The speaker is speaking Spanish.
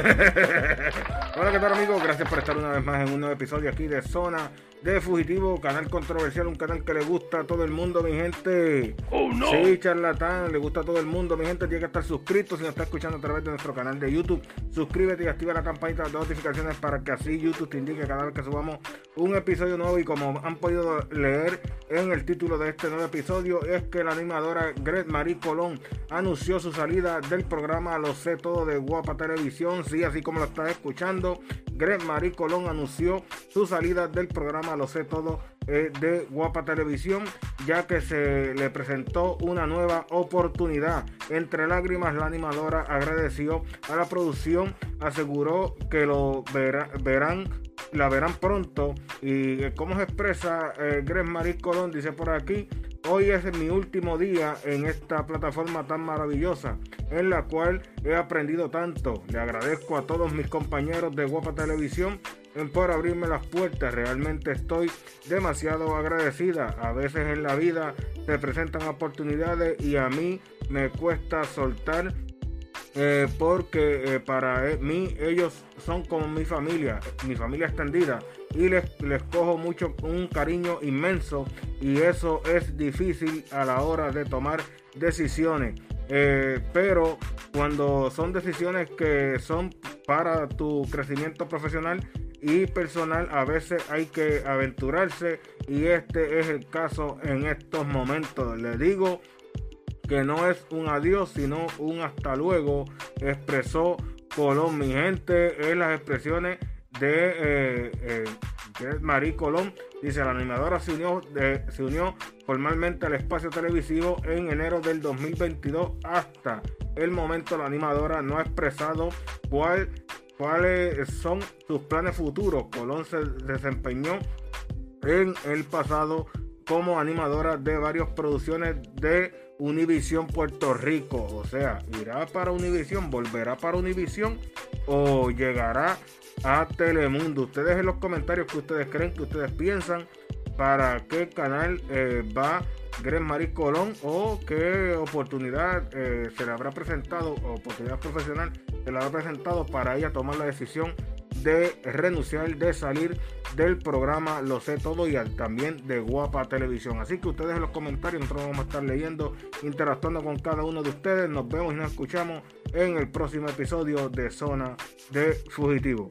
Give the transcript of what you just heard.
Hola, ¿qué tal amigos? Gracias por estar una vez más en un nuevo episodio aquí de Zona de Fugitivo, canal controversial, un canal que le gusta a todo el mundo, mi gente. Oh no. Sí, charlatán, le gusta a todo el mundo, mi gente. Tiene que estar suscrito si nos está escuchando a través de nuestro canal de YouTube. Suscríbete y activa la campanita de notificaciones para que así YouTube te indique cada vez que subamos un episodio nuevo. Y como han podido leer en el título de este nuevo episodio, es que la animadora Gret Marie Colón anunció su salida del programa Lo sé todo de Guapa Televisión. Sí, así como lo estás escuchando, Gret Marie Colón anunció su salida del programa Lo sé todo eh, de Guapa Televisión, ya que se le presentó una nueva oportunidad. Entre lágrimas, la animadora agradeció a la producción, aseguró que lo verán la verán pronto. Y eh, como se expresa eh, Gret Marie Colón, dice por aquí, Hoy es mi último día en esta plataforma tan maravillosa, en la cual he aprendido tanto. Le agradezco a todos mis compañeros de Guapa Televisión por abrirme las puertas. Realmente estoy demasiado agradecida. A veces en la vida se presentan oportunidades y a mí me cuesta soltar eh, porque eh, para e, mí ellos son como mi familia, mi familia extendida y les, les cojo mucho un cariño inmenso y eso es difícil a la hora de tomar decisiones. Eh, pero cuando son decisiones que son para tu crecimiento profesional y personal, a veces hay que aventurarse y este es el caso en estos momentos. Le digo que no es un adiós, sino un hasta luego, expresó Colón. Mi gente, es las expresiones de eh, eh, Marie Colón. Dice, la animadora se unió, se unió formalmente al espacio televisivo en enero del 2022. Hasta el momento la animadora no ha expresado cuál, cuáles son sus planes futuros. Colón se desempeñó en el pasado como animadora de varias producciones de Univisión Puerto Rico. O sea, irá para Univisión, volverá para Univisión o llegará a Telemundo. Ustedes en los comentarios que ustedes creen, que ustedes piensan, para qué canal eh, va Gren Marie Colón o qué oportunidad eh, se le habrá presentado, oportunidad profesional se le habrá presentado para ella tomar la decisión de renunciar, de salir del programa Lo sé todo y también de Guapa Televisión. Así que ustedes en los comentarios, nosotros vamos a estar leyendo, interactuando con cada uno de ustedes. Nos vemos y nos escuchamos en el próximo episodio de Zona de Fugitivo.